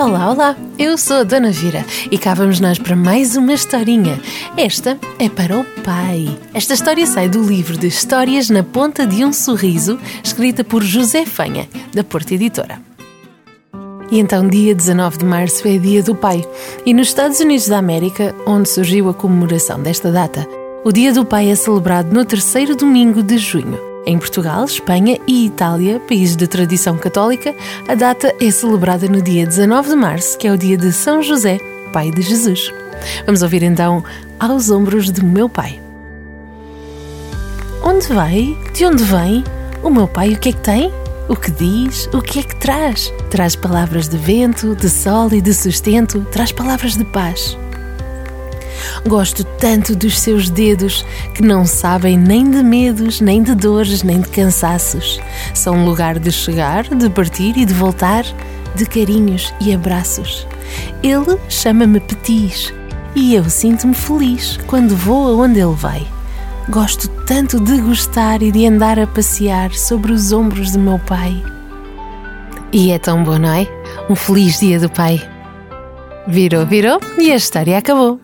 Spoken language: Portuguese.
Olá, olá, eu sou a Dona Vira e cá vamos nós para mais uma historinha. Esta é para o pai. Esta história sai do livro de Histórias na Ponta de um Sorriso, escrita por José Fanha, da Porta Editora. E então, dia 19 de março é dia do pai. E nos Estados Unidos da América, onde surgiu a comemoração desta data, o dia do pai é celebrado no terceiro domingo de junho. Em Portugal, Espanha e Itália, países de tradição católica, a data é celebrada no dia 19 de março, que é o dia de São José, pai de Jesus. Vamos ouvir então Aos Ombros de Meu Pai. Onde vai? De onde vem? O meu pai o que é que tem? O que diz? O que é que traz? Traz palavras de vento, de sol e de sustento, traz palavras de paz. Gosto tanto dos seus dedos que não sabem nem de medos, nem de dores, nem de cansaços. São um lugar de chegar, de partir e de voltar, de carinhos e abraços. Ele chama-me Petis e eu sinto-me feliz quando vou aonde ele vai. Gosto tanto de gostar e de andar a passear sobre os ombros de meu pai. E é tão bom, não é? Um feliz dia do pai. Virou, virou e a história acabou.